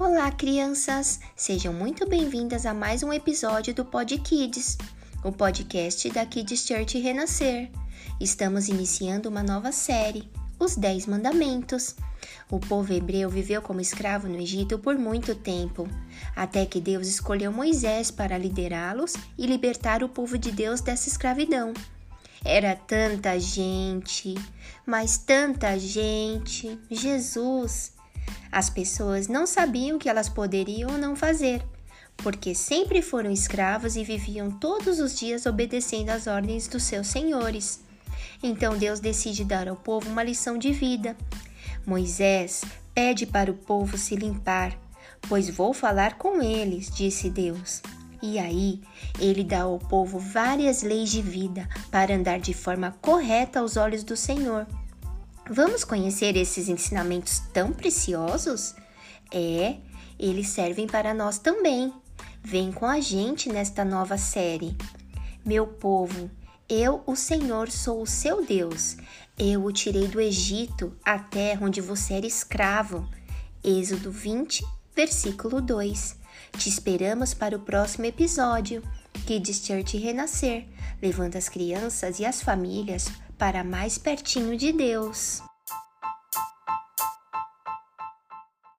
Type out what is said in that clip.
Olá, crianças! Sejam muito bem-vindas a mais um episódio do Pod Kids, o podcast da Kids Church Renascer. Estamos iniciando uma nova série, Os Dez Mandamentos. O povo hebreu viveu como escravo no Egito por muito tempo, até que Deus escolheu Moisés para liderá-los e libertar o povo de Deus dessa escravidão. Era tanta gente, mas tanta gente, Jesus! As pessoas não sabiam o que elas poderiam ou não fazer, porque sempre foram escravos e viviam todos os dias obedecendo às ordens dos seus senhores. Então Deus decide dar ao povo uma lição de vida. Moisés pede para o povo se limpar, pois vou falar com eles, disse Deus. E aí, ele dá ao povo várias leis de vida para andar de forma correta aos olhos do Senhor. Vamos conhecer esses ensinamentos tão preciosos? É, eles servem para nós também. Vem com a gente nesta nova série. Meu povo, eu, o Senhor, sou o seu Deus. Eu o tirei do Egito, a terra onde você era escravo. Êxodo 20, versículo 2. Te esperamos para o próximo episódio. Kids Church Renascer, levando as crianças e as famílias para mais pertinho de Deus.